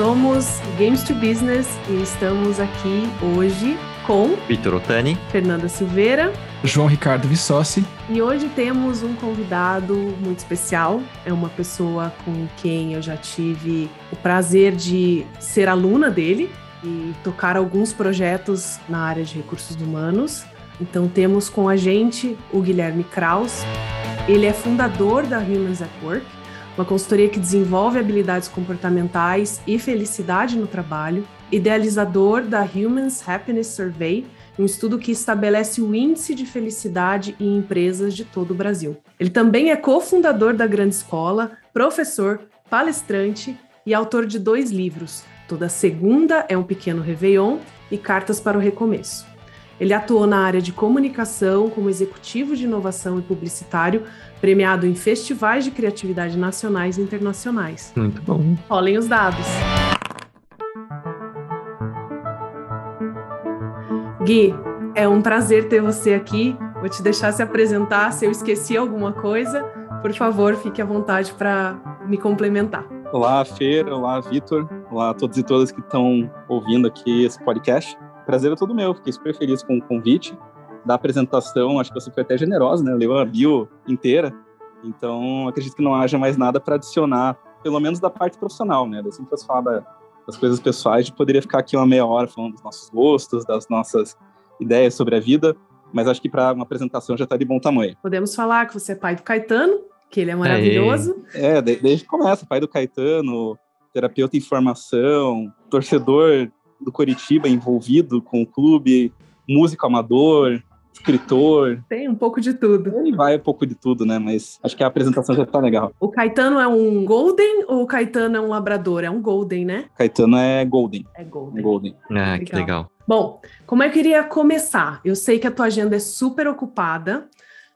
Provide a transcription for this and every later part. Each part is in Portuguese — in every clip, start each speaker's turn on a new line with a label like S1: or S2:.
S1: somos Games to Business e estamos aqui hoje com
S2: Vitor Otani,
S1: Fernanda Silveira,
S3: João Ricardo Vissossi.
S1: E hoje temos um convidado muito especial. É uma pessoa com quem eu já tive o prazer de ser aluna dele e tocar alguns projetos na área de recursos humanos. Então temos com a gente o Guilherme Kraus. Ele é fundador da Humans at Work, uma consultoria que desenvolve habilidades comportamentais e felicidade no trabalho, idealizador da Humans Happiness Survey, um estudo que estabelece o índice de felicidade em empresas de todo o Brasil. Ele também é cofundador da Grande Escola, professor, palestrante e autor de dois livros. Toda segunda é um pequeno Réveillon e Cartas para o Recomeço. Ele atuou na área de comunicação como executivo de inovação e publicitário, premiado em festivais de criatividade nacionais e internacionais.
S2: Muito bom.
S1: Rolem os dados. Gui, é um prazer ter você aqui. Vou te deixar se apresentar. Se eu esqueci alguma coisa, por favor, fique à vontade para me complementar.
S4: Olá, Fer. Olá, Vitor. Olá a todos e todas que estão ouvindo aqui esse podcast. Prazer é todo meu. Fiquei super feliz com o convite da apresentação. Acho que você foi até generosa, né? Leu a bio inteira. Então, acredito que não haja mais nada para adicionar, pelo menos da parte profissional, né? Sempre fosse falar das coisas pessoais, de poderia ficar aqui uma meia hora falando dos nossos gostos, das nossas ideias sobre a vida, mas acho que para uma apresentação já está de bom tamanho.
S1: Podemos falar que você é pai do Caetano, que ele é maravilhoso.
S4: É, desde que começa, pai do Caetano, terapeuta em formação, torcedor do Coritiba envolvido com o clube, músico amador, escritor.
S1: Tem um pouco de tudo.
S4: Ele vai um pouco de tudo, né? Mas acho que a apresentação já tá legal.
S1: O Caetano é um Golden ou o Caetano é um Labrador? É um Golden, né?
S4: Caetano é Golden.
S1: É Golden.
S4: Golden.
S2: Ah, legal. que legal.
S1: Bom, como eu queria começar? Eu sei que a tua agenda é super ocupada,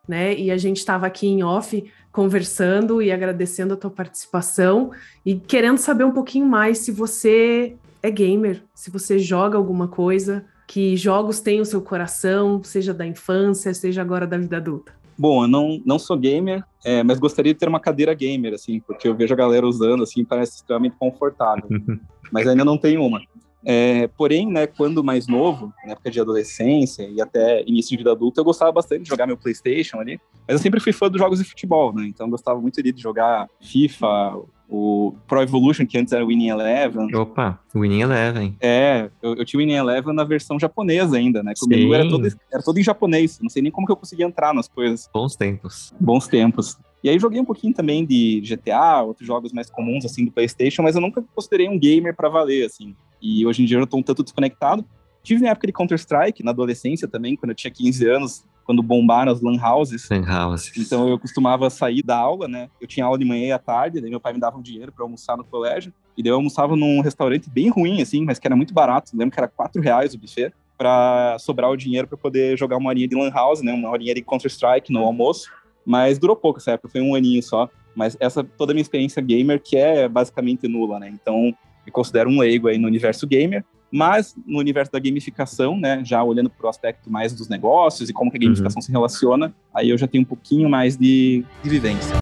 S1: né? E a gente estava aqui em off conversando e agradecendo a tua participação e querendo saber um pouquinho mais se você é gamer, se você joga alguma coisa, que jogos têm o seu coração, seja da infância, seja agora da vida adulta?
S4: Bom, eu não, não sou gamer, é, mas gostaria de ter uma cadeira gamer, assim, porque eu vejo a galera usando, assim, parece extremamente confortável. mas ainda não tenho uma. É, porém, né, quando mais novo, na época de adolescência e até início de vida adulta, eu gostava bastante de jogar meu PlayStation ali. Mas eu sempre fui fã dos jogos de futebol, né? Então eu gostava muito de jogar FIFA, o Pro Evolution, que antes era o Winning Eleven.
S2: Opa, Winning Eleven.
S4: É, eu, eu tinha o Winning Eleven na versão japonesa ainda, né? Que o menu era todo, era todo em japonês. Não sei nem como que eu conseguia entrar nas coisas.
S2: Bons tempos.
S4: Bons tempos. E aí joguei um pouquinho também de GTA, outros jogos mais comuns, assim, do PlayStation, mas eu nunca considerei um gamer para valer, assim. E hoje em dia eu tô um tanto desconectado. Tive na época de Counter-Strike, na adolescência também, quando eu tinha 15 anos, quando bombaram as lan houses.
S2: Lan houses.
S4: Então eu costumava sair da aula, né? Eu tinha aula de manhã e à tarde, daí meu pai me dava um dinheiro para almoçar no colégio. E daí eu almoçava num restaurante bem ruim, assim, mas que era muito barato. Eu lembro que era 4 reais o buffet para sobrar o dinheiro para poder jogar uma horinha de lan house, né? Uma horinha de Counter-Strike no almoço. Mas durou pouco essa época, foi um aninho só. Mas essa toda a minha experiência gamer, que é basicamente nula, né? Então, me considero um leigo aí no universo gamer. Mas no universo da gamificação, né, já olhando para o aspecto mais dos negócios e como que a gamificação uhum. se relaciona, aí eu já tenho um pouquinho mais de, de vivência.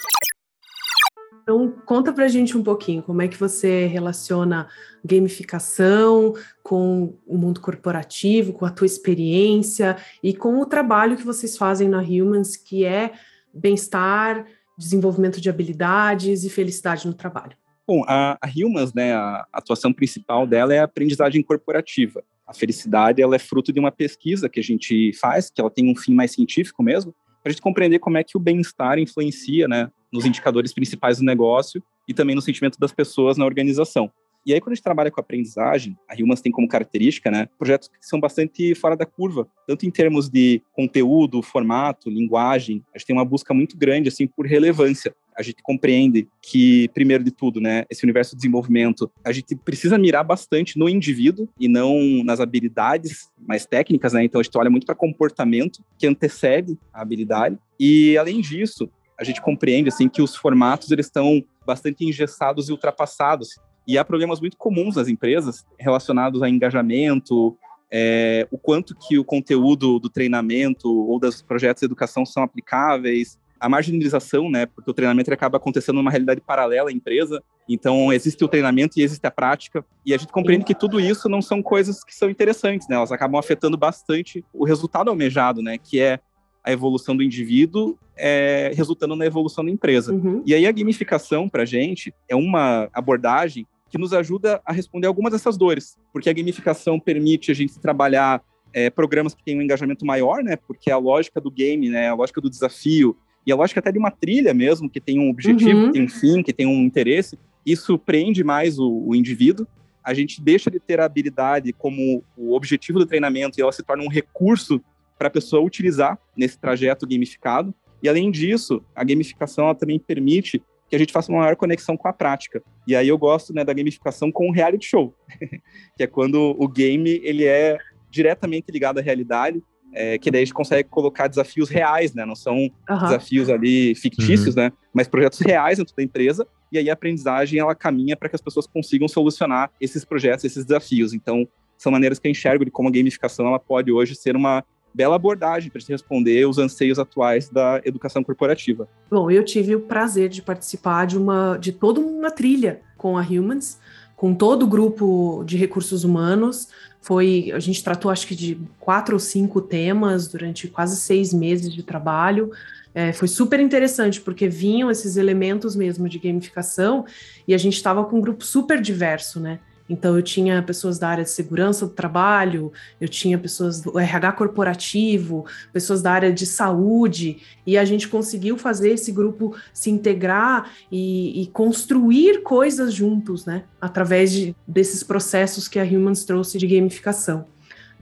S1: Então, conta pra gente um pouquinho como é que você relaciona gamificação com o mundo corporativo, com a tua experiência e com o trabalho que vocês fazem na Humans, que é bem-estar, desenvolvimento de habilidades e felicidade no trabalho.
S4: Bom, a, a Humans, né, a atuação principal dela é a aprendizagem corporativa. A felicidade, ela é fruto de uma pesquisa que a gente faz, que ela tem um fim mais científico mesmo, para a gente compreender como é que o bem-estar influencia, né, nos indicadores principais do negócio e também no sentimento das pessoas na organização. E aí, quando a gente trabalha com aprendizagem, a Humans tem como característica, né, projetos que são bastante fora da curva, tanto em termos de conteúdo, formato, linguagem, a gente tem uma busca muito grande, assim, por relevância. A gente compreende que, primeiro de tudo, né, esse universo de desenvolvimento, a gente precisa mirar bastante no indivíduo e não nas habilidades mais técnicas, né? Então, a gente olha muito para comportamento que antecede a habilidade. E, além disso, a gente compreende, assim, que os formatos, eles estão bastante engessados e ultrapassados. E há problemas muito comuns nas empresas relacionados a engajamento, é, o quanto que o conteúdo do treinamento ou dos projetos de educação são aplicáveis, a marginalização, né? Porque o treinamento acaba acontecendo numa realidade paralela à empresa. Então, existe o treinamento e existe a prática. E a gente compreende que tudo isso não são coisas que são interessantes, né? Elas acabam afetando bastante o resultado almejado, né? Que é a evolução do indivíduo é, resultando na evolução da empresa.
S1: Uhum.
S4: E aí a gamificação, para a gente, é uma abordagem que nos ajuda a responder algumas dessas dores, porque a gamificação permite a gente trabalhar é, programas que têm um engajamento maior, né? Porque a lógica do game, né? A lógica do desafio e a lógica até de uma trilha mesmo, que tem um objetivo,
S1: Uhum.
S4: que tem um fim, que tem um interesse, isso prende mais o, o indivíduo. A gente deixa de ter a habilidade como o objetivo do treinamento e ela se torna um recurso para a pessoa utilizar nesse trajeto gamificado. E além disso, a gamificação também permite que a gente faça uma maior conexão com a prática. E aí eu gosto né, da gamificação com o reality show, que é quando o game ele é diretamente ligado à realidade, é, que daí a gente consegue colocar desafios reais, né? Não são
S1: Aham.
S4: desafios ali fictícios, né? Mas projetos reais dentro da empresa. E aí a aprendizagem ela caminha para que as pessoas consigam solucionar esses projetos, esses desafios. Então são maneiras que eu enxergo de como a gamificação ela pode hoje ser uma bela abordagem para responder os anseios atuais da educação corporativa.
S1: Bom, eu tive o prazer de participar de uma de toda uma trilha com a Humans, com todo o grupo de recursos humanos. Foi a gente tratou acho que de quatro ou cinco temas durante quase seis meses de trabalho. É, foi super interessante porque vinham esses elementos mesmo de gamificação e a gente estava com um grupo super diverso, né? Então eu tinha pessoas da área de segurança do trabalho, eu tinha pessoas do RH corporativo, pessoas da área de saúde, e a gente conseguiu fazer esse grupo se integrar e, e construir coisas juntos, né? Através de, desses processos que a Humans trouxe de gamificação.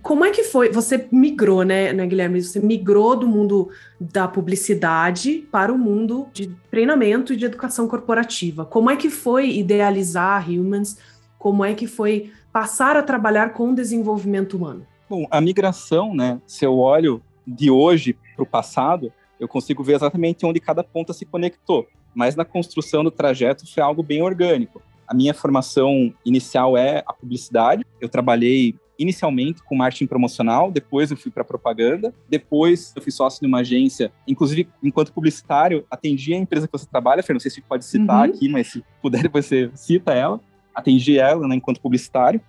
S1: Como é que foi? Você migrou, né, né, Guilherme? Você migrou do mundo da publicidade para o mundo de treinamento e de educação corporativa. Como é que foi idealizar a Humans? Como é que foi passar a trabalhar com desenvolvimento humano?
S4: Bom, a migração, né? Se eu olho de hoje para o passado, eu consigo ver exatamente onde cada ponta se conectou. Mas na construção do trajeto foi algo bem orgânico. A minha formação inicial é a publicidade. Eu trabalhei inicialmente com marketing promocional, depois eu fui para propaganda, depois eu fui sócio de uma agência, inclusive enquanto publicitário, atendi a empresa que você trabalha, Fernando, não sei se pode citar
S1: Uhum.
S4: aqui, mas se puder depois você cita ela. Atendi ela né, enquanto publicitário.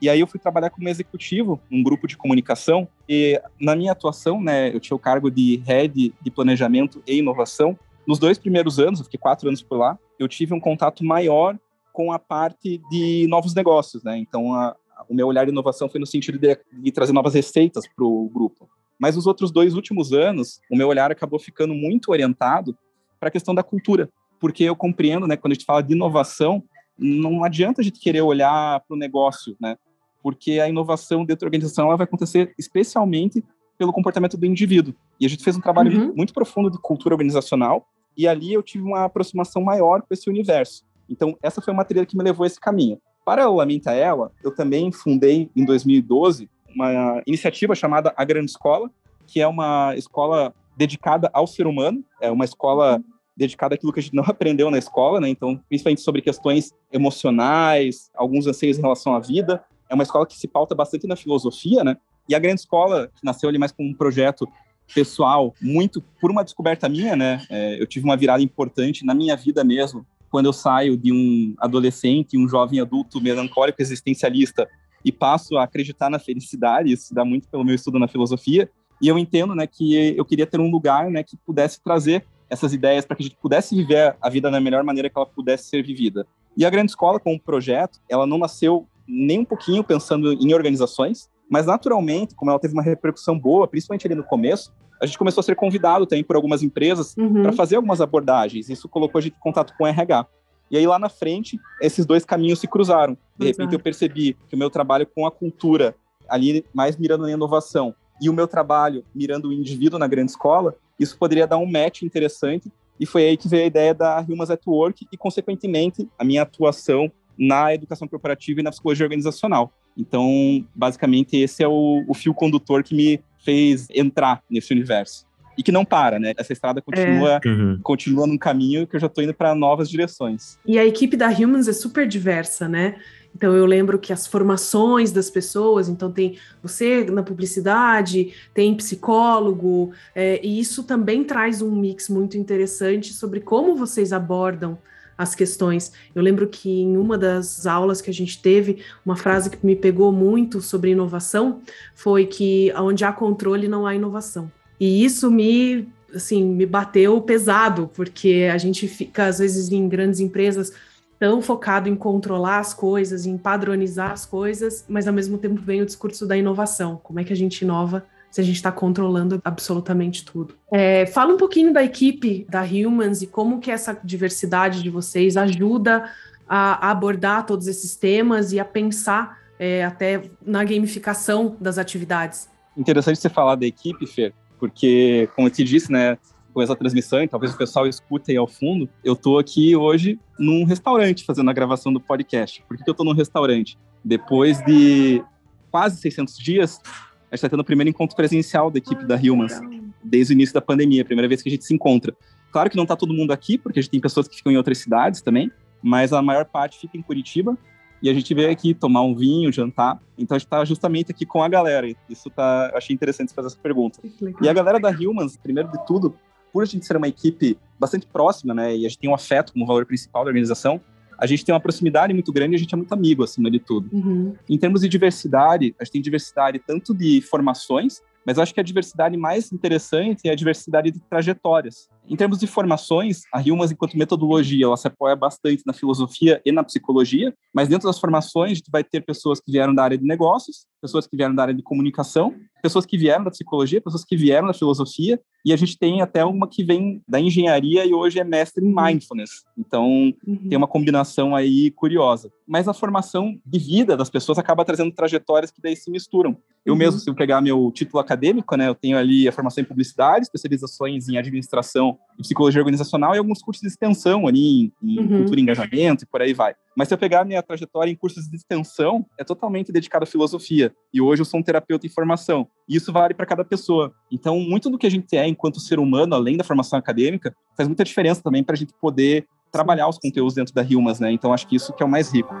S4: E aí eu fui trabalhar como executivo num grupo de comunicação e na minha atuação, né, eu tinha o cargo de head de planejamento e inovação. Nos dois primeiros anos, eu fiquei quatro anos por lá, eu tive um contato maior com a parte de novos negócios, né? Então, a, o meu olhar de inovação foi no sentido de, de trazer novas receitas para o grupo. Mas os outros dois últimos anos, o meu olhar acabou ficando muito orientado para a questão da cultura, porque eu compreendo, né, quando a gente fala de inovação, não adianta a gente querer olhar para o negócio, né? Porque a inovação dentro da organização ela vai acontecer especialmente pelo comportamento do indivíduo. E a gente fez um trabalho
S1: Uhum.
S4: muito profundo de cultura organizacional, e ali eu tive uma aproximação maior com esse universo. Então, essa foi uma trilha que me levou a esse caminho. Paralelamente a ela, eu também fundei, em 2012, uma iniciativa chamada A Grande Escola, que é uma escola dedicada ao ser humano, é uma escola dedicada àquilo que a gente não aprendeu na escola, né? Então, principalmente sobre questões emocionais, alguns anseios em relação à vida. É uma escola que se pauta bastante na filosofia, né? E a Grande Escola nasceu ali mais como um projeto pessoal, muito por uma descoberta minha, né? É, eu tive uma virada importante na minha vida mesmo, quando eu saio de um adolescente, um jovem adulto melancólico existencialista e passo a acreditar na felicidade, isso dá muito pelo meu estudo na filosofia, e eu entendo, né, que eu queria ter um lugar, né, que pudesse trazer essas ideias para que a gente pudesse viver a vida da melhor maneira que ela pudesse ser vivida. E a Grande Escola, como projeto, ela não nasceu nem um pouquinho pensando em organizações, mas naturalmente, como ela teve uma repercussão boa, principalmente ali no começo, a gente começou a ser convidado também por algumas empresas
S1: Uhum.
S4: para fazer algumas abordagens. Isso colocou a gente em contato com o RH. E aí lá na frente, esses dois caminhos se cruzaram. De repente
S1: Exato.
S4: eu percebi que o meu trabalho com a cultura, ali mais mirando na inovação, e o meu trabalho mirando o indivíduo na grande escola, isso poderia dar um match interessante. E foi aí que veio a ideia da Humans at Work e, consequentemente, a minha atuação na educação corporativa e na psicologia organizacional. Então, basicamente, esse é o, o fio condutor que me fez entrar nesse universo. E que não para, né? Essa estrada continua,
S2: Uhum.
S4: continua num caminho que eu já estou indo para novas direções.
S1: E a equipe da Humans é super diversa, né? Então eu lembro que as formações das pessoas, então tem você na publicidade, tem psicólogo, é, e isso também traz um mix muito interessante sobre como vocês abordam as questões. Eu lembro que em uma das aulas que a gente teve, uma frase que me pegou muito sobre inovação foi que onde há controle não há inovação. E isso me assim, me bateu pesado, porque a gente fica às vezes em grandes empresas tão focado em controlar as coisas, em padronizar as coisas, mas ao mesmo tempo vem o discurso da inovação. Como é que a gente inova se a gente está controlando absolutamente tudo. É, fala um pouquinho da equipe da Humans e como que essa diversidade de vocês ajuda a, abordar todos esses temas e a pensar é, até na gamificação das atividades.
S4: Interessante você falar da equipe, Fer, porque, como eu te disse, né, com essa transmissão, e talvez o pessoal escute aí ao fundo, eu estou aqui hoje num restaurante fazendo a gravação do podcast. Por que, que eu estou num restaurante? Depois de quase 600 dias, a gente está tendo o primeiro encontro presencial da equipe da Humans, desde o início da pandemia, a primeira vez que a gente se encontra. Claro que não está todo mundo aqui, porque a gente tem pessoas que ficam em outras cidades também, mas a maior parte fica em Curitiba, e a gente veio aqui tomar um vinho, jantar. Então a gente está justamente aqui com a galera. Isso tá, eu achei interessante fazer essa pergunta. E a galera da Humans, primeiro de tudo, por a gente ser uma equipe bastante próxima, né, e a gente tem um afeto como valor principal da organização, a gente tem uma proximidade muito grande e a gente é muito amigo, acima de tudo.
S1: Uhum.
S4: Em termos de diversidade, a gente tem diversidade tanto de formações, mas eu acho que a diversidade mais interessante é a diversidade de trajetórias. Em termos de formações, a Humans, enquanto metodologia, ela se apoia bastante na filosofia e na psicologia, mas dentro das formações, a gente vai ter pessoas que vieram da área de negócios, pessoas que vieram da área de comunicação, pessoas que vieram da psicologia, pessoas que vieram da filosofia, e a gente tem até uma que vem da engenharia e hoje é mestre em mindfulness. Então, uhum. tem uma combinação aí curiosa. Mas a formação de vida das pessoas acaba trazendo trajetórias que daí se misturam. Eu uhum. mesmo, se eu pegar meu título acadêmico, né, eu tenho ali a formação em publicidade, especializações em administração em psicologia organizacional e alguns cursos de extensão ali, em, uhum. cultura e engajamento e por aí vai. Mas se eu pegar a minha trajetória em cursos de extensão, é totalmente dedicado à filosofia. E hoje eu sou um terapeuta em formação. E isso vale para cada pessoa. Então, muito do que a gente é enquanto ser humano, além da formação acadêmica, faz muita diferença também para a gente poder trabalhar os conteúdos dentro da Humans, né? Então, acho que isso que é o mais rico.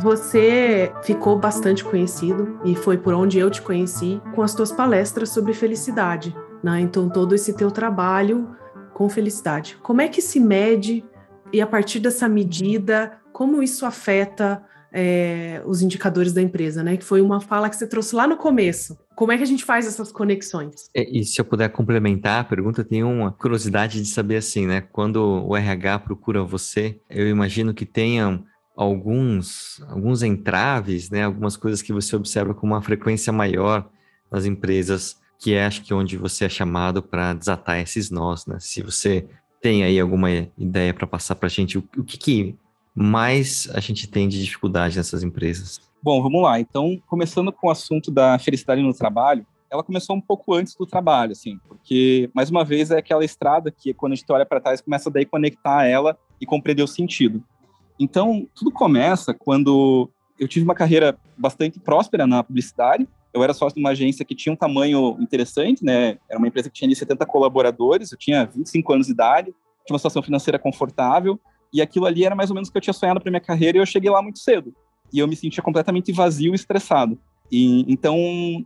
S1: Você ficou bastante conhecido, e foi por onde eu te conheci, com as tuas palestras sobre felicidade. Né? Então, todo esse teu trabalho com felicidade. Como é que se mede, e a partir dessa medida, como isso afeta é, os indicadores da empresa, né? Que foi uma fala que você trouxe lá no começo. Como é que a gente faz essas conexões?
S2: E, é, e se eu puder complementar a pergunta, tenho uma curiosidade de saber assim, né? Quando o RH procura você, eu imagino que tenham alguns, alguns entraves, né, algumas coisas que você observa com uma frequência maior nas empresas, que é acho que onde você é chamado para desatar esses nós, né? Se você tem aí alguma ideia para passar para a gente, o, o que, que mais a gente tem de dificuldade nessas empresas?
S4: Bom, vamos lá. Então, começando com o assunto da felicidade no trabalho, ela começou um pouco antes do trabalho, assim, porque, mais uma vez, é aquela estrada que, quando a gente olha para trás, começa daí conectar ela e compreender o sentido. Então, tudo começa quando eu tive uma carreira bastante próspera na publicidade. Eu era sócio de uma agência que tinha um tamanho interessante, né? Era uma empresa que tinha 70 colaboradores, eu tinha 25 anos de idade, tinha uma situação financeira confortável, e aquilo ali era mais ou menos o que eu tinha sonhado para minha carreira, e eu cheguei lá muito cedo. E eu me sentia completamente vazio e estressado. E, então,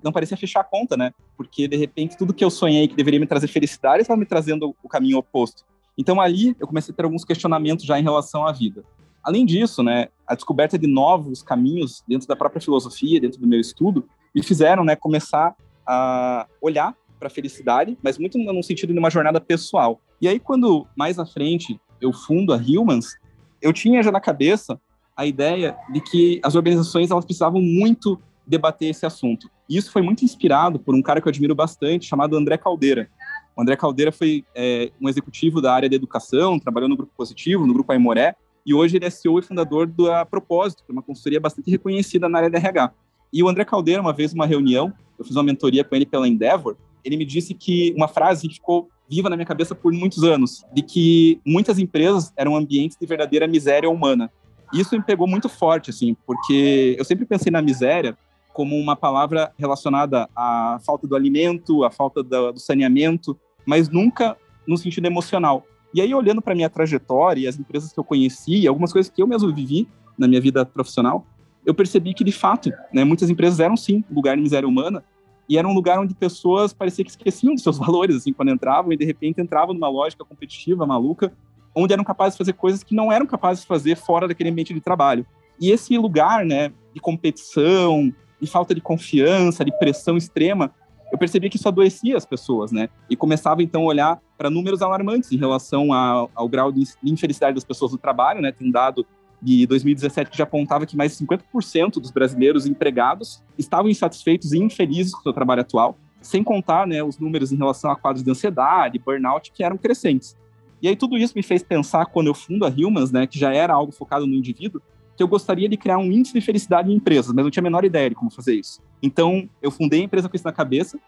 S4: não parecia fechar a conta, né? Porque, de repente, tudo que eu sonhei que deveria me trazer felicidade estava me trazendo o caminho oposto. Então, ali, eu comecei a ter alguns questionamentos já em relação à vida. Além disso, né, a descoberta de novos caminhos dentro da própria filosofia, dentro do meu estudo, me fizeram né, começar a olhar para a felicidade, mas muito no sentido de uma jornada pessoal. E aí, quando mais à frente eu fundo a Humans, eu tinha já na cabeça a ideia de que as organizações elas precisavam muito debater esse assunto. E isso foi muito inspirado por um cara que eu admiro bastante, chamado André Caldeira. O André Caldeira foi é, um executivo da área de educação, trabalhou no Grupo Positivo, no Grupo Aimoré, e hoje ele é CEO e fundador da Propósito, que é uma consultoria bastante reconhecida na área de RH. E o André Caldeira, uma vez, numa reunião, eu fiz uma mentoria com ele pela Endeavor, ele me disse que uma frase que ficou viva na minha cabeça por muitos anos, de que muitas empresas eram ambientes de verdadeira miséria humana. Isso me pegou muito forte, assim, porque eu sempre pensei na miséria como uma palavra relacionada à falta do alimento, à falta do saneamento, mas nunca no sentido emocional. E aí, olhando para minha trajetória e as empresas que eu conheci, algumas coisas que eu mesmo vivi na minha vida profissional, eu percebi que, de fato, né, muitas empresas eram, sim, lugar de miséria humana, e era um lugar onde pessoas parecia que esqueciam dos seus valores, assim, quando entravam, e de repente entravam numa lógica competitiva, maluca, onde eram capazes de fazer coisas que não eram capazes de fazer fora daquele ambiente de trabalho. E esse lugar, né, de competição, de falta de confiança, de pressão extrema, eu percebi que isso adoecia as pessoas, né? E começava então a olhar para números alarmantes em relação ao, ao grau de infelicidade das pessoas no trabalho, né? Tem um dado de 2017 que já apontava que mais de 50% dos brasileiros empregados estavam insatisfeitos e infelizes com o seu trabalho atual, sem contar, né, os números em relação a quadros de ansiedade, burnout que eram crescentes. E aí tudo isso me fez pensar quando eu fundo a Humans, né, que já era algo focado no indivíduo, que eu gostaria de criar um índice de felicidade em empresas, mas não tinha a menor ideia de como fazer isso. Então, eu fundei a empresa com isso na cabeça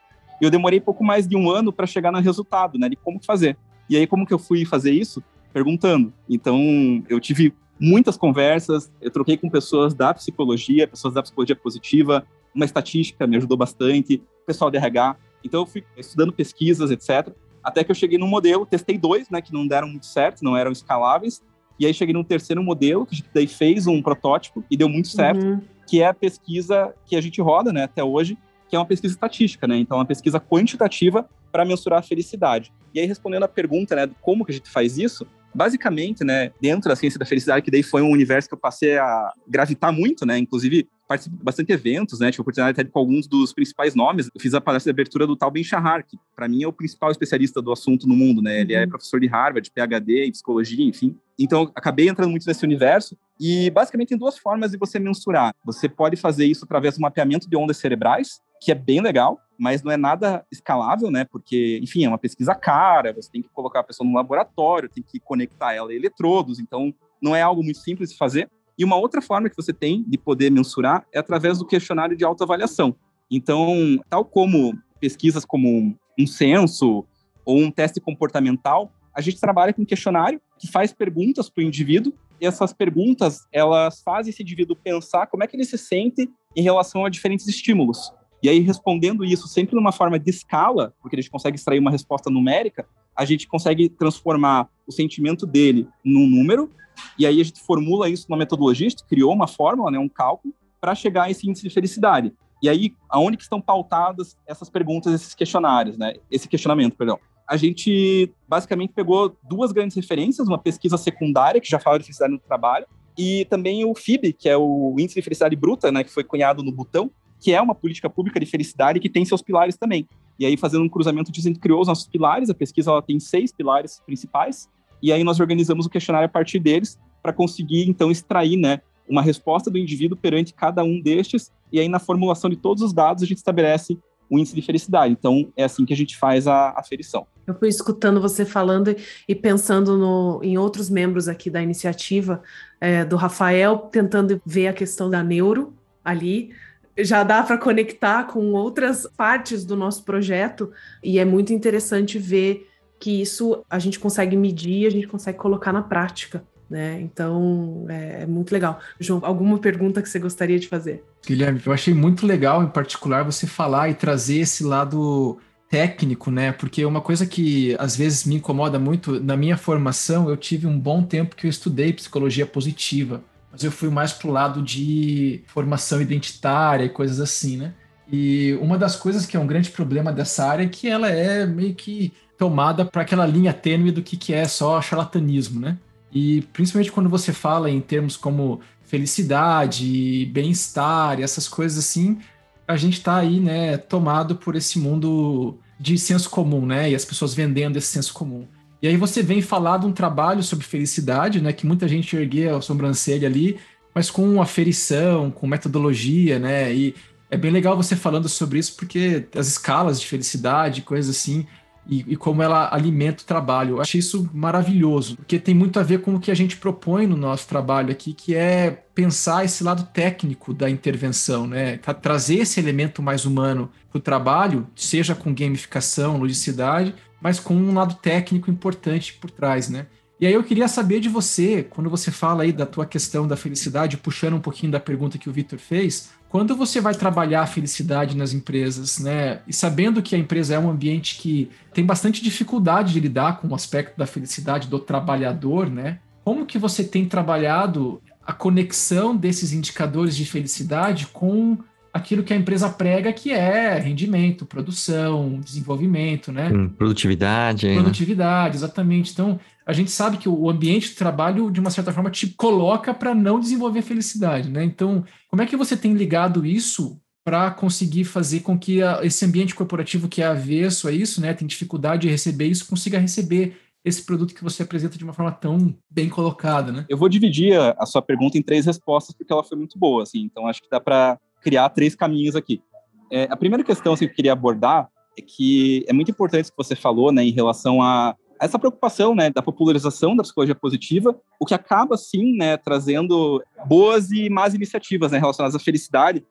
S4: e eu demorei pouco mais de um ano para chegar no resultado, né, de como fazer. E aí, como que eu fui fazer isso? Perguntando. Então, eu tive muitas conversas, eu troquei com pessoas da psicologia, pessoas da psicologia positiva, uma estatística me ajudou bastante, pessoal de RH. Então, eu fui estudando pesquisas, etc. Até que eu cheguei num modelo, testei dois, né, que não deram muito certo, não eram escaláveis, e aí cheguei num terceiro modelo, que daí fez um protótipo e deu muito certo, uhum. que é a pesquisa que a gente roda, né, até hoje, que é uma pesquisa estatística, né? Então, é uma pesquisa quantitativa para mensurar a felicidade. E aí, respondendo a pergunta, né, como que a gente faz isso, basicamente, né, dentro da ciência da felicidade, que daí foi um universo que eu passei a gravitar muito, né, inclusive participo de bastante eventos, né? Tive a oportunidade até com alguns dos principais nomes. Eu fiz a palestra de abertura do tal Ben Shahar, que para mim é o principal especialista do assunto no mundo, né? Ele é uhum. professor de Harvard, PhD em psicologia, enfim. Então, acabei entrando muito nesse universo e basicamente tem duas formas de você mensurar. Você pode fazer isso através do mapeamento de ondas cerebrais, que é bem legal, mas não é nada escalável, né? Porque, enfim, é uma pesquisa cara, você tem que colocar a pessoa no laboratório, tem que conectar ela a eletrodos, então não é algo muito simples de fazer. E uma outra forma que você tem de poder mensurar é através do questionário de autoavaliação. Então, tal como pesquisas como um censo ou um teste comportamental, a gente trabalha com um questionário que faz perguntas para o indivíduo e essas perguntas elas fazem esse indivíduo pensar como é que ele se sente em relação a diferentes estímulos. E aí, respondendo isso sempre numa forma de escala, porque a gente consegue extrair uma resposta numérica, a gente consegue transformar o sentimento dele num número, e aí a gente formula isso numa metodologia, a gente criou uma fórmula, né, um cálculo, para chegar a esse índice de felicidade. E aí, aonde que estão pautadas essas perguntas, esses questionários, né? Esse questionamento, perdão. A gente basicamente pegou duas grandes referências, uma pesquisa secundária que já fala de felicidade no trabalho, e também o FIB, que é o Índice de Felicidade Bruta, né, que foi cunhado no Butão, que é uma política pública de felicidade que tem seus pilares também. E aí, fazendo um cruzamento a gente criou os nossos pilares. A pesquisa ela tem seis pilares principais. E aí, nós organizamos o questionário a partir deles para conseguir, então, extrair né, uma resposta do indivíduo perante cada um destes. E aí, na formulação de todos os dados, a gente estabelece o índice de felicidade. Então, é assim que a gente faz a aferição.
S1: Eu fui escutando você falando e pensando no, em outros membros aqui da iniciativa, é, do Rafael, tentando ver a questão da neuro ali, já dá para conectar com outras partes do nosso projeto e é muito interessante ver que isso a gente consegue medir, a gente consegue colocar na prática. Né? Então é, é, muito legal. João, alguma pergunta que você gostaria de fazer?
S3: Guilherme, eu achei muito legal, em particular, você falar e trazer esse lado técnico, né? Porque uma coisa que às vezes me incomoda muito na minha formação, eu tive um bom tempo que eu estudei psicologia positiva mas eu fui mais pro lado de formação identitária e coisas assim, né? E uma das coisas que é um grande problema dessa área é que ela é meio que tomada para aquela linha tênue do que, que é só charlatanismo, né? E principalmente quando você fala em termos como felicidade, bem-estar e essas coisas assim, a gente está aí, né, tomado por esse mundo de senso comum, né? E as pessoas vendendo esse senso comum. E aí você vem falar de um trabalho sobre felicidade, né? Que muita gente ergueu a sobrancelha ali, mas com aferição, com metodologia, né? E é bem legal você falando sobre isso, porque as escalas de felicidade, coisas assim, e, e, como ela alimenta o trabalho. Eu achei isso maravilhoso, porque tem muito a ver com o que a gente propõe no nosso trabalho aqui, que é pensar esse lado técnico da intervenção, né? Trazer esse elemento mais humano para o trabalho, seja com gamificação, ludicidade, mas com um lado técnico importante por trás, né? E aí eu queria saber de você, quando você fala aí da tua questão da felicidade, puxando um pouquinho da pergunta que o Victor fez, quando você vai trabalhar a felicidade nas empresas, né, e sabendo que a empresa é um ambiente que tem bastante dificuldade de lidar com o aspecto da felicidade do trabalhador, né, como que você tem trabalhado a conexão desses indicadores de felicidade com aquilo que a empresa prega, que é rendimento, produção, desenvolvimento, né?
S2: Produtividade.
S3: Produtividade, né? exatamente. Então, a gente sabe que o ambiente de trabalho, de uma certa forma, te coloca para não desenvolver felicidade, né? Então, como é que você tem ligado isso para conseguir fazer com que a, esse ambiente corporativo que é avesso a isso, né, tem dificuldade de receber isso, consiga receber esse produto que você apresenta de uma forma tão bem colocada, né?
S4: Eu vou dividir a, a sua pergunta em três respostas porque ela foi muito boa, assim. Então acho que dá para criar três caminhos aqui. É, a primeira questão assim, que eu queria abordar é que é muito importante o que você falou, né, em relação a essa preocupação, né, da popularização da psicologia positiva, o que acaba, sim, né, trazendo boas e más iniciativas, né, relacionadas à felicidade,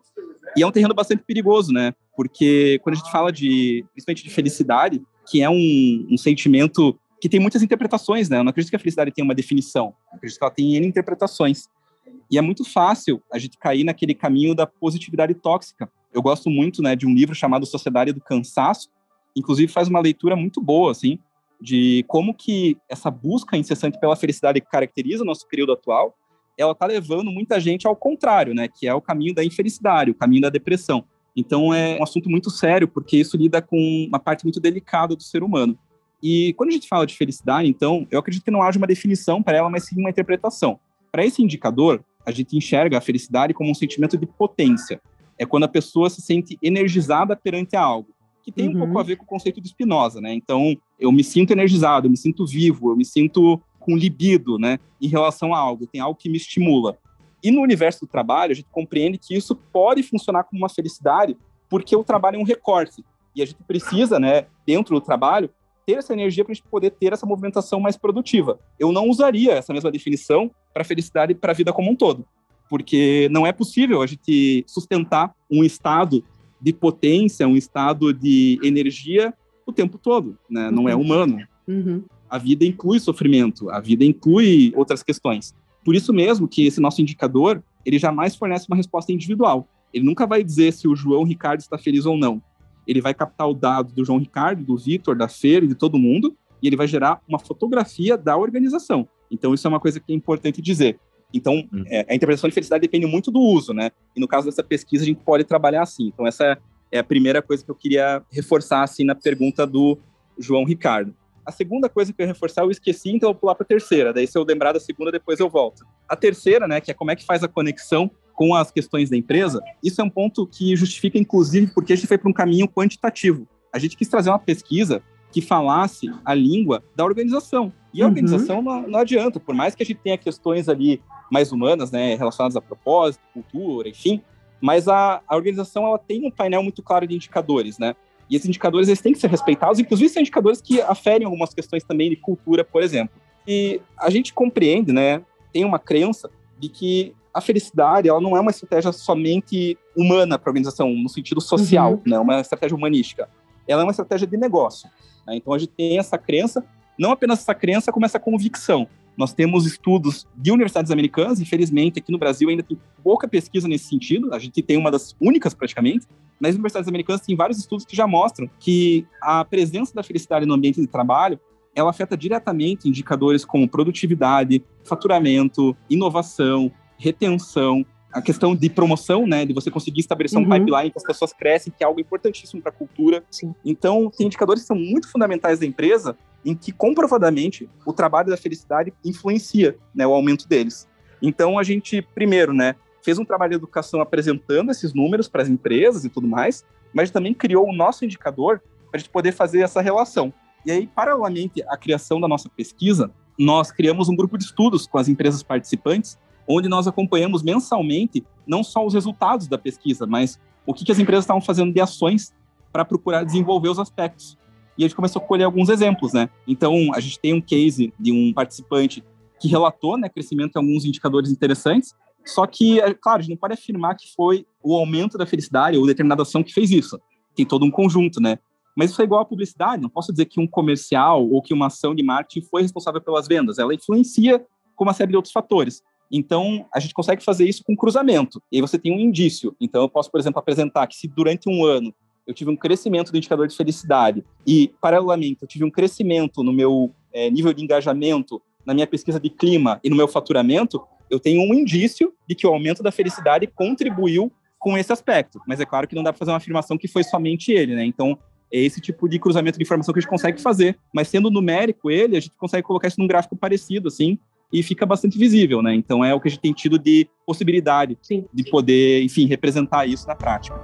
S4: e é um terreno bastante perigoso, né, porque quando a gente fala de, principalmente de felicidade, que é um, um sentimento que tem muitas interpretações, né, eu não acredito que a felicidade tenha uma definição, eu acredito que ela tem interpretações, e é muito fácil a gente cair naquele caminho da positividade tóxica. Eu gosto muito, né, de um livro chamado Sociedade do Cansaço, inclusive faz uma leitura muito boa, assim, de como que essa busca incessante pela felicidade que caracteriza o nosso período atual, ela está levando muita gente ao contrário, né, que é o caminho da infelicidade, o caminho da depressão. Então é um assunto muito sério, porque isso lida com uma parte muito delicada do ser humano. E quando a gente fala de felicidade, então, eu acredito que não haja uma definição para ela, mas sim uma interpretação. Para esse indicador, a gente enxerga a felicidade como um sentimento de potência. É quando a pessoa se sente energizada perante algo que tem uhum. um pouco a ver com o conceito de Spinoza, né? Então, eu me sinto energizado, eu me sinto vivo, eu me sinto com libido, né, em relação a algo, tem algo que me estimula. E no universo do trabalho, a gente compreende que isso pode funcionar como uma felicidade, porque o trabalho é um recorte. E a gente precisa, né, dentro do trabalho, ter essa energia para a gente poder ter essa movimentação mais produtiva. Eu não usaria essa mesma definição para a felicidade e para a vida como um todo, porque não é possível a gente sustentar um estado de potência, um estado de energia o tempo todo, né? Não é uhum. humano. Uhum. A vida inclui sofrimento, a vida inclui outras questões. Por isso mesmo que esse nosso indicador, ele jamais fornece uma resposta individual. Ele nunca vai dizer se o João Ricardo está feliz ou não. Ele vai captar o dado do João Ricardo, do Vitor, da Feira e de todo mundo, e ele vai gerar uma fotografia da organização. Então, isso é uma coisa que é importante dizer. Então, hum. é, a interpretação de felicidade depende muito do uso, né? E no caso dessa pesquisa, a gente pode trabalhar assim. Então, essa é a primeira coisa que eu queria reforçar, assim, na pergunta do João Ricardo. A segunda coisa que eu ia reforçar, eu esqueci, então eu vou pular para a terceira. Daí, se eu lembrar da segunda, depois eu volto. A terceira, né, que é como é que faz a conexão com as questões da empresa, isso é um ponto que justifica, inclusive, porque a gente foi para um caminho quantitativo. A gente quis trazer uma pesquisa que falasse a língua da organização. E a uhum. organização não, não, adianta, por mais que a gente tenha questões ali mais humanas, né, relacionadas a propósito, cultura, enfim, mas a, a organização ela tem um painel muito claro de indicadores, né? E esses indicadores eles têm que ser respeitados, inclusive são indicadores que aferem algumas questões também de cultura, por exemplo. E a gente compreende, né, tem uma crença de que a felicidade ela não é uma estratégia somente humana para a organização, no sentido social, uhum. né, uma estratégia humanística. Ela é uma estratégia de negócio. Né? Então a gente tem essa crença, não apenas essa crença, como essa convicção. Nós temos estudos de universidades americanas, infelizmente aqui no Brasil ainda tem pouca pesquisa nesse sentido, a gente tem uma das únicas praticamente, nas universidades americanas tem vários estudos que já mostram que a presença da felicidade no ambiente de trabalho ela afeta diretamente indicadores como produtividade, faturamento, inovação, retenção, a questão de promoção, né, de você conseguir estabelecer uhum. um pipeline que as pessoas crescem, que é algo importantíssimo para a cultura. Sim. Então, tem indicadores que são muito fundamentais da empresa em que comprovadamente o trabalho da felicidade influencia, né, o aumento deles. Então, a gente primeiro, né, fez um trabalho de educação apresentando esses números para as empresas e tudo mais, mas também criou o nosso indicador para a gente poder fazer essa relação. E aí, paralelamente à criação da nossa pesquisa, nós criamos um grupo de estudos com as empresas participantes onde nós acompanhamos mensalmente não só os resultados da pesquisa, mas o que, que as empresas estavam fazendo de ações para procurar desenvolver os aspectos. E a gente começou a colher alguns exemplos, né? Então, a gente tem um case de um participante que relatou né, crescimento em alguns indicadores interessantes, só que, é, claro, a gente não pode afirmar que foi o aumento da felicidade ou determinada ação que fez isso. Tem todo um conjunto, né? Mas isso é igual à publicidade, não posso dizer que um comercial ou que uma ação de marketing foi responsável pelas vendas, ela influencia com uma série de outros fatores. Então, a gente consegue fazer isso com cruzamento. E aí você tem um indício. Então, eu posso, por exemplo, apresentar que se durante um ano eu tive um crescimento do indicador de felicidade e, paralelamente, eu tive um crescimento no meu é, nível de engajamento, na minha pesquisa de clima e no meu faturamento, eu tenho um indício de que o aumento da felicidade contribuiu com esse aspecto. Mas é claro que não dá para fazer uma afirmação que foi somente ele, né? Então, é esse tipo de cruzamento de informação que a gente consegue fazer. Mas sendo numérico ele, a gente consegue colocar isso num gráfico parecido, assim, e fica bastante visível, né? Então é o que a gente tem tido de possibilidade Sim. de poder, enfim, representar isso na prática.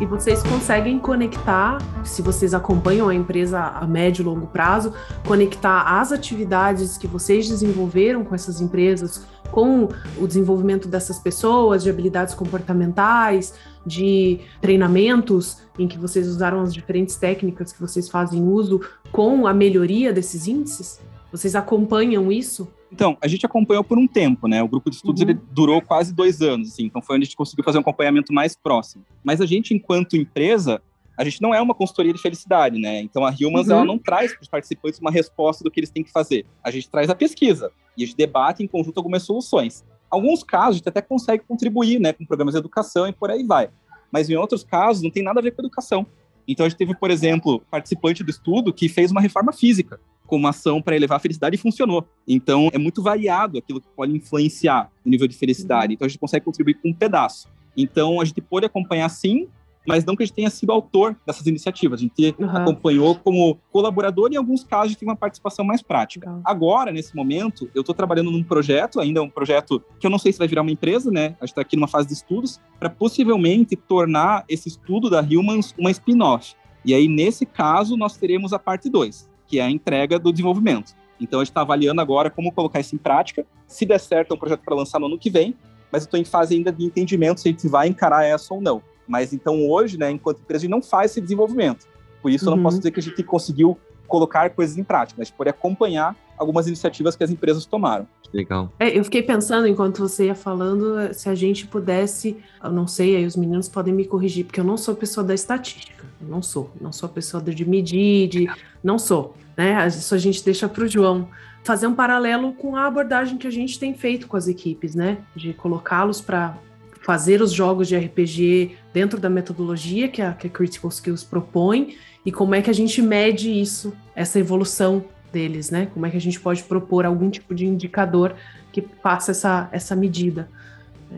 S1: E vocês conseguem conectar, se vocês acompanham a empresa a médio e longo prazo, conectar as atividades que vocês desenvolveram com essas empresas com o desenvolvimento dessas pessoas, de habilidades comportamentais, de treinamentos em que vocês usaram as diferentes técnicas que vocês fazem uso com a melhoria desses índices? Vocês acompanham isso?
S4: Então, a gente acompanhou por um tempo, né? O grupo de estudos uhum. ele durou quase dois anos, assim, então foi onde a gente conseguiu fazer um acompanhamento mais próximo. Mas a gente, enquanto empresa, a gente não é uma consultoria de felicidade, né? Então a Humans uhum. ela não traz para os participantes uma resposta do que eles têm que fazer. A gente traz a pesquisa e a gente debate em conjunto algumas soluções. Alguns casos a gente até consegue contribuir, né, com programas de educação e por aí vai. Mas em outros casos não tem nada a ver com educação. Então a gente teve, por exemplo, participante do estudo que fez uma reforma física como ação para elevar a felicidade e funcionou. Então, é muito variado aquilo que pode influenciar o nível de felicidade. Uhum. Então, a gente consegue contribuir com um pedaço. Então, a gente pode acompanhar sim, mas não que a gente tenha sido autor dessas iniciativas. A gente uhum. acompanhou como colaborador e, em alguns casos, a gente tem uma participação mais prática. Uhum. Agora, nesse momento, eu estou trabalhando num projeto, ainda é um projeto que eu não sei se vai virar uma empresa, né? A gente está aqui numa fase de estudos, para possivelmente tornar esse estudo da Humans uma spin-off. E aí, nesse caso, nós teremos a parte 2 que é a entrega do desenvolvimento. Então a gente está avaliando agora como colocar isso em prática. Se der certo, é um projeto para lançar no ano que vem, mas eu estou em fase ainda de entendimento se a gente vai encarar essa ou não. Mas então hoje, né, enquanto empresa, a gente não faz esse desenvolvimento. Por isso uhum. eu não posso uhum. dizer que a gente conseguiu colocar coisas em prática, mas pode acompanhar algumas iniciativas que as empresas tomaram.
S2: Legal.
S1: É, eu fiquei pensando, enquanto você ia falando, se a gente pudesse, eu não sei, aí os meninos podem me corrigir, porque eu não sou pessoa da estatística, não sou, não sou a pessoa de medir, de, não sou né? Isso a gente deixa para o João fazer um paralelo com a abordagem que a gente tem feito com as equipes, né? De colocá-los para fazer os jogos de RPG dentro da metodologia que a, que a Critical Skills propõe e como é que a gente mede isso, essa evolução deles, né? Como é que a gente pode propor algum tipo de indicador que faça essa, essa medida.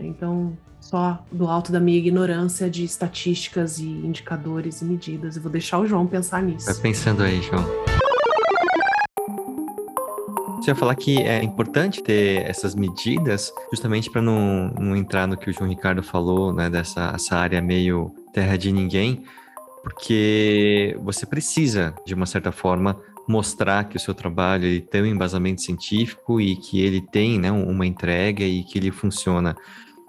S1: Então, só do alto da minha ignorância de estatísticas e indicadores e medidas. Eu vou deixar o João pensar nisso.
S2: Vai pensando aí, João. Você ia falar que é importante ter essas medidas, justamente para não, não entrar no que o João Ricardo falou, né, dessa essa área meio terra de ninguém, porque você precisa, de uma certa forma, mostrar que o seu trabalho ele tem um embasamento científico e que ele tem né, uma entrega e que ele funciona.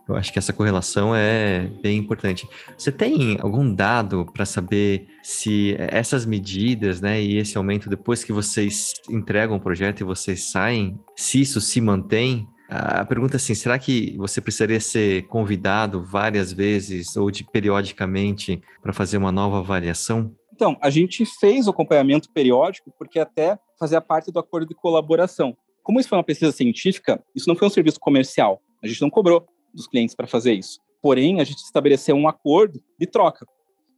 S2: Eu acho que essa correlação é bem importante. Você tem algum dado para saber se essas medidas, né, e esse aumento depois que vocês entregam o projeto e vocês saem, se isso se mantém? A pergunta é assim, será que você precisaria ser convidado várias vezes ou de periodicamente para fazer uma nova avaliação?
S4: Então, a gente fez o acompanhamento periódico porque até fazia parte do acordo de colaboração. Como isso foi uma pesquisa científica, isso não foi um serviço comercial. A gente não cobrou dos clientes para fazer isso. Porém, a gente estabeleceu um acordo de troca.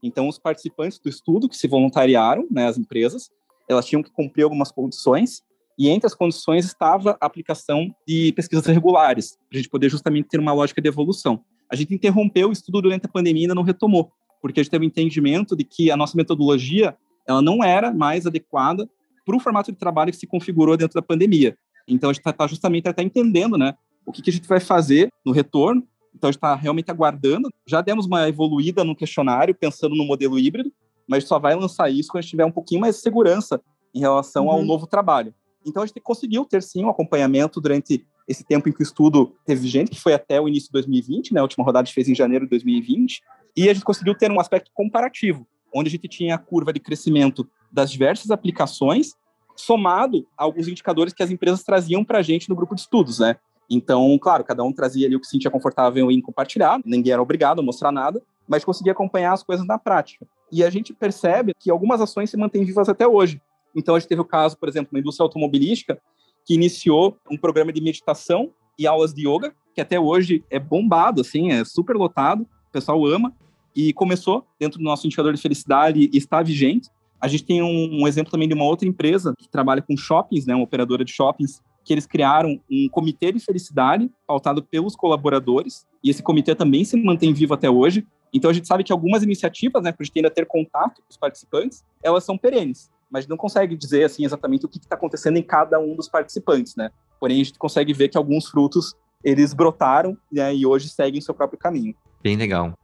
S4: Então, os participantes do estudo que se voluntariaram, né, as empresas, elas tinham que cumprir algumas condições, e entre as condições estava a aplicação de pesquisas regulares, para a gente poder justamente ter uma lógica de evolução. A gente interrompeu o estudo durante a pandemia e ainda não retomou, porque a gente teve o um entendimento de que a nossa metodologia ela não era mais adequada para o formato de trabalho que se configurou dentro da pandemia. Então, a gente está tá justamente até entendendo né, o que, que a gente vai fazer no retorno. Então, a gente está realmente aguardando. Já demos uma evoluída no questionário, pensando no modelo híbrido, mas só vai lançar isso quando a gente tiver um pouquinho mais de segurança em relação uhum. ao novo trabalho. Então, a gente conseguiu ter, sim, um acompanhamento durante esse tempo em que o estudo teve gente, que foi até o início de 2020, né? A última rodada a gente fez em janeiro de 2020. E a gente conseguiu ter um aspecto comparativo, onde a gente tinha a curva de crescimento das diversas aplicações, somado a alguns indicadores que as empresas traziam para a gente no grupo de estudos, né? Então, claro, cada um trazia ali o que se sentia confortável em compartilhar, ninguém era obrigado a mostrar nada, mas conseguia acompanhar as coisas na prática. E a gente percebe que algumas ações se mantêm vivas até hoje. Então, a gente teve o caso, por exemplo, na indústria automobilística, que iniciou um programa de meditação e aulas de yoga, que até hoje é bombado, assim, é super lotado, o pessoal ama, e começou dentro do nosso indicador de felicidade e está vigente. A gente tem um, um, exemplo também de uma outra empresa que trabalha com shoppings, né, uma operadora de shoppings, que eles criaram um comitê de felicidade pautado pelos colaboradores, e esse comitê também se mantém vivo até hoje. Então a gente sabe que algumas iniciativas, né, ainda ter contato com os participantes, elas são perenes, mas não consegue dizer assim exatamente o que está acontecendo em cada um dos participantes, né? Porém a gente consegue ver que alguns frutos eles brotaram né, e hoje seguem seu próprio caminho.
S2: Bem legal.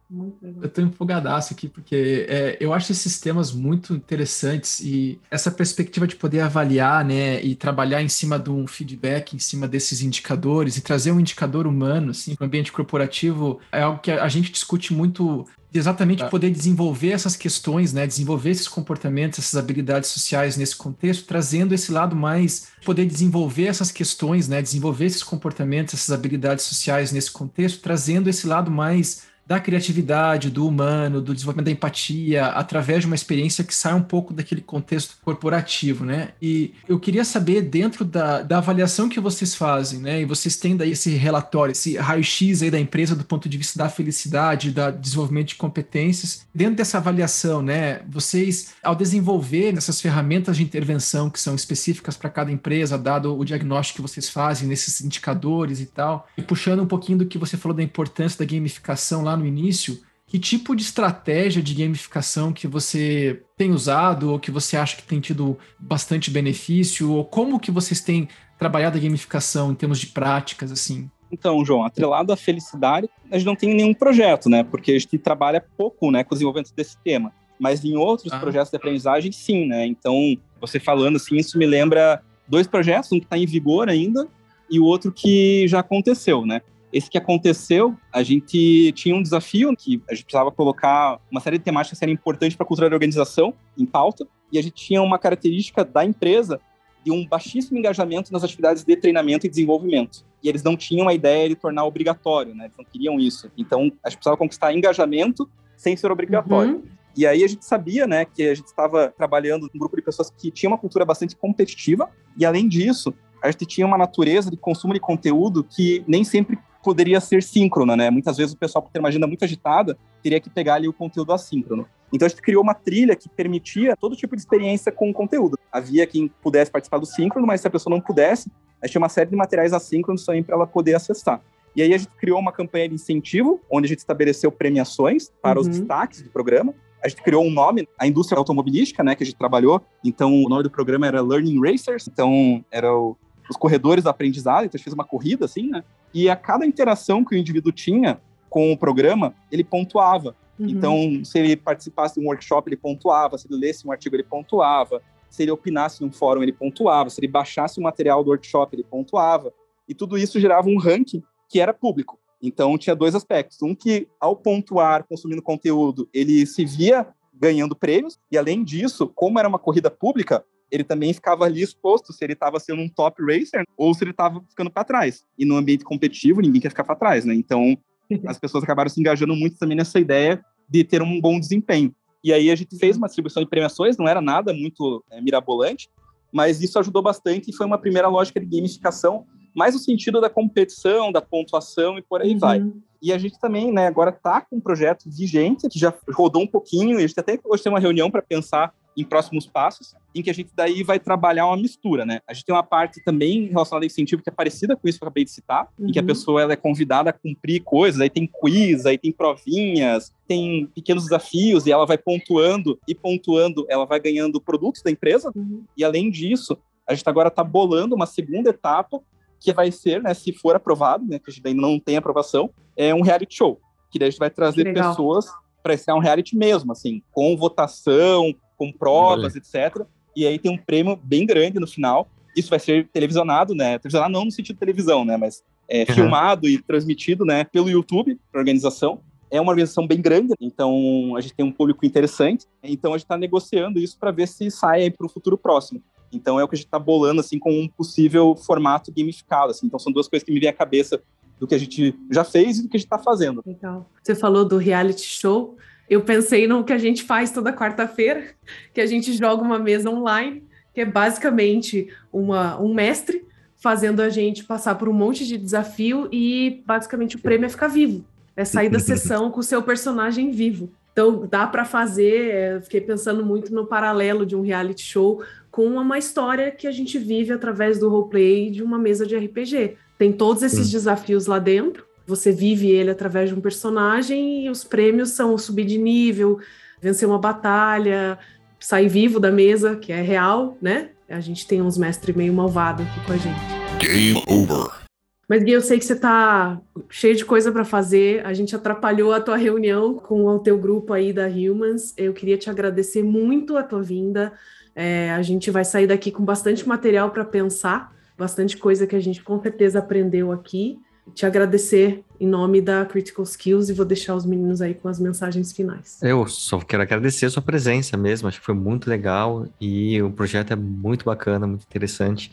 S3: Eu tô empolgadaço aqui, porque é, eu acho esses temas muito interessantes e essa perspectiva de poder avaliar, né, e trabalhar em cima de um feedback, em cima desses indicadores e trazer um indicador humano, assim, para o ambiente corporativo é algo que a gente discute muito exatamente tá. poder desenvolver essas questões, né, desenvolver esses comportamentos, essas habilidades sociais nesse contexto, trazendo esse lado mais poder desenvolver essas questões, né, desenvolver esses comportamentos, essas habilidades sociais nesse contexto, trazendo esse lado mais da criatividade, do humano, do desenvolvimento da empatia, através de uma experiência que sai um pouco daquele contexto corporativo, né? E eu queria saber, dentro da, da avaliação que vocês fazem, né? E vocês têm daí esse relatório, esse raio-x aí da empresa do ponto de vista da felicidade, da desenvolvimento de competências. Dentro dessa avaliação, né? Vocês, ao desenvolver essas ferramentas de intervenção que são específicas para cada empresa, dado o diagnóstico que vocês fazem nesses indicadores e tal, e puxando um pouquinho do que você falou da importância da gamificação lá no início, que tipo de estratégia de gamificação que você tem usado ou que você acha que tem tido bastante benefício ou como que vocês têm trabalhado a gamificação em termos de práticas assim?
S4: Então, João, atrelado à felicidade, a gente não tem nenhum projeto, né? Porque a gente trabalha pouco, né, com o desenvolvimento desse tema. Mas em outros ah. projetos de aprendizagem, sim, né? Então, você falando assim, isso me lembra dois projetos, um que está em vigor ainda e o outro que já aconteceu, né? Esse que aconteceu, a gente tinha um desafio que a gente precisava colocar uma série de temáticas que eram importantes para a cultura da organização em pauta, e a gente tinha uma característica da empresa de um baixíssimo engajamento nas atividades de treinamento e desenvolvimento. E eles não tinham a ideia de tornar obrigatório, né? Eles não queriam isso. Então, a gente precisava conquistar engajamento sem ser obrigatório. Uhum. E aí a gente sabia, né, que a gente estava trabalhando um grupo de pessoas que tinha uma cultura bastante competitiva, e além disso, a gente tinha uma natureza de consumo de conteúdo que nem sempre poderia ser síncrona, né? Muitas vezes o pessoal, por ter uma agenda muito agitada, teria que pegar ali o conteúdo assíncrono. Então a gente criou uma trilha que permitia todo tipo de experiência com o conteúdo. Havia quem pudesse participar do síncrono, mas se a pessoa não pudesse, a gente tinha uma série de materiais assíncronos também para ela poder acessar. E aí a gente criou uma campanha de incentivo, onde a gente estabeleceu premiações para uhum. os destaques do programa. A gente criou um nome, a indústria automobilística, né, que a gente trabalhou. Então o nome do programa era Learning Racers. Então era o os corredores do aprendizado, então a gente fez uma corrida assim, né? E a cada interação que o indivíduo tinha com o programa, ele pontuava. Uhum. Então, se ele participasse de um workshop, ele pontuava, se ele lesse um artigo, ele pontuava, se ele opinasse num fórum, ele pontuava, se ele baixasse o material do workshop, ele pontuava. E tudo isso gerava um ranking que era público. Então, tinha dois aspectos. Um que, ao pontuar, consumindo conteúdo, ele se via ganhando prêmios, e além disso, como era uma corrida pública, ele também ficava ali exposto se ele estava sendo um top racer ou se ele estava ficando para trás. E no ambiente competitivo, ninguém quer ficar para trás, né? Então, as pessoas acabaram se engajando muito também nessa ideia de ter um bom desempenho. E aí a gente fez uma distribuição de premiações, não era nada muito é, mirabolante, mas isso ajudou bastante e foi uma primeira lógica de gamificação, mais no sentido da competição, da pontuação e por aí uhum. vai. E a gente também, né, agora está com um projeto vigente, que já rodou um pouquinho, e a gente até hoje tem uma reunião para pensar em próximos passos, em que a gente daí vai trabalhar uma mistura, né? A gente tem uma parte também relacionada a incentivo que é parecida com isso que eu acabei de citar, uhum. em que a uhum. pessoa ela é convidada a cumprir coisas, aí tem quiz, aí tem provinhas, tem pequenos desafios e ela vai pontuando e pontuando, ela vai ganhando produtos da empresa. Uhum. E além disso, a gente agora está bolando uma segunda etapa que vai ser, né, se for aprovado, né, que a gente ainda não tem aprovação, é um reality show, que daí a gente vai trazer pessoas para ser um reality mesmo, assim, com votação, com provas, etc. E aí tem um prêmio bem grande no final. Isso vai ser televisionado, né? Televisionado não no sentido de televisão, né? Mas é, uhum. filmado e transmitido, né? Pelo YouTube, a organização. É uma organização bem grande, então a gente tem um público interessante. Então a gente está negociando isso para ver se sai para o futuro próximo. Então é o que a gente está bolando assim com um possível formato gamificado. Assim. Então são duas coisas que me vêm à cabeça do que a gente já fez e do que a gente está fazendo.
S1: Legal. Você falou do reality show. Eu pensei no que a gente faz toda quarta-feira, que a gente joga uma mesa online, que é basicamente uma, um mestre fazendo a gente passar por um monte de desafio e basicamente o prêmio é ficar vivo. É sair da sessão com o seu personagem vivo. Então dá para fazer, é, fiquei pensando muito no paralelo de um reality show com uma história que a gente vive através do roleplay de uma mesa de RPG. Tem todos esses desafios lá dentro, você vive ele através de um personagem e os prêmios são subir de nível, vencer uma batalha, sair vivo da mesa, que é real, né? A gente tem uns mestres meio malvados aqui com a gente. Game over. Mas Gui, eu sei que você tá cheio de coisa para fazer. A gente atrapalhou a tua reunião com o teu grupo aí da Humans. Eu queria te agradecer muito a tua vinda. É, a gente vai sair daqui com bastante material para pensar, bastante coisa que a gente com certeza aprendeu aqui te agradecer em nome da Critical Skills e vou deixar os meninos aí com as mensagens finais.
S2: Eu só quero agradecer a sua presença mesmo, acho que foi muito legal e o projeto é muito bacana, muito interessante.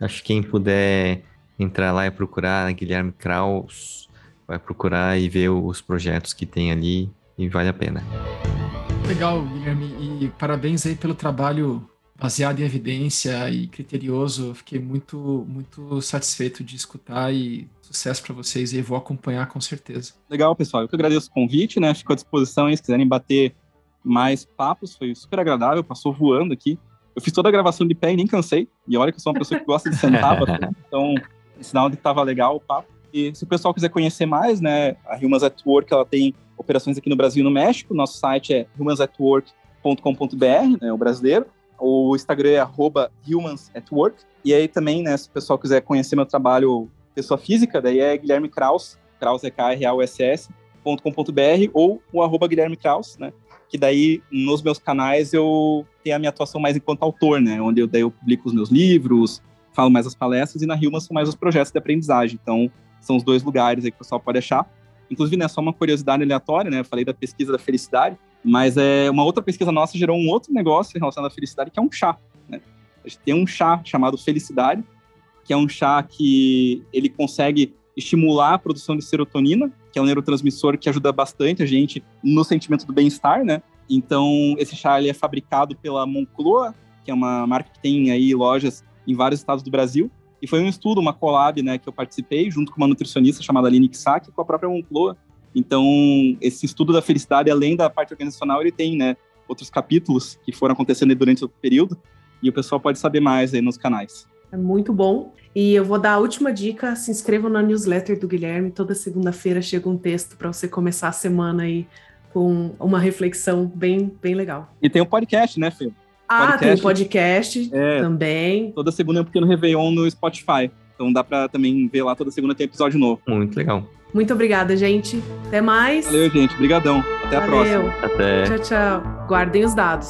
S2: Acho que quem puder entrar lá e procurar Guilherme Kraus, vai procurar e ver os projetos que tem ali e vale a pena.
S3: Legal, Guilherme, e parabéns aí pelo trabalho baseado em evidência e criterioso. Fiquei muito, muito satisfeito de escutar e sucesso para vocês e vou acompanhar com certeza.
S4: Legal, pessoal. Eu que agradeço o convite, né? Fico à disposição aí, se quiserem bater mais papos. Foi super agradável, passou voando aqui. Eu fiz toda a gravação de pé e nem cansei. E olha que eu sou uma pessoa que gosta de sentar bastante. Então, sinal de que estava legal o papo. E se o pessoal quiser conhecer mais, né? A Humans at Work, ela tem operações aqui no Brasil e no México. Nosso site é humansatwork.com.br, né, o brasileiro. O Instagram é @humansatwork. E aí também, né, se o pessoal quiser conhecer meu trabalho pessoa física, daí é Guilherme Kraus, Kraus é K-R-A-U-S-S, .com.br ou o arroba Guilherme Kraus, né? Que daí nos meus canais eu tenho a minha atuação mais enquanto autor, né? Onde eu, daí eu publico os meus livros, falo mais as palestras e na Hilma são mais os projetos de aprendizagem. Então, são os dois lugares aí que o pessoal pode achar. Inclusive, né, só uma curiosidade aleatória, né? Eu falei da pesquisa da felicidade. Mas é uma outra pesquisa nossa gerou um outro negócio relacionado à felicidade, que é um chá. Né? A gente tem um chá chamado Felicidade, que é um chá que ele consegue estimular a produção de serotonina, que é um neurotransmissor que ajuda bastante a gente no sentimento do bem-estar, né? Então, esse chá ele é fabricado pela Moncloa, que é uma marca que tem aí lojas em vários estados do Brasil. E foi um estudo, uma collab, né, que eu participei junto com uma nutricionista chamada Aline Kisaki, com a própria Moncloa, então, esse estudo da felicidade, além da parte organizacional, ele tem, né, outros capítulos que foram acontecendo durante o período, e o pessoal pode saber mais aí nos canais.
S1: É muito bom. E eu vou dar a última dica: se inscrevam na newsletter do Guilherme. Toda segunda-feira chega um texto para você começar a semana aí com uma reflexão bem, bem legal.
S4: E tem o um podcast, né, Fê?
S1: Ah, podcast, tem o um podcast é, também.
S4: Toda segunda é um pequeno Réveillon no Spotify. Então dá para também ver lá toda segunda tem episódio novo.
S2: Muito legal.
S1: Muito obrigada, gente. Até mais.
S4: Valeu, gente. Obrigadão. Até Valeu. a próxima.
S2: Até.
S1: Tchau, tchau. Guardem os dados.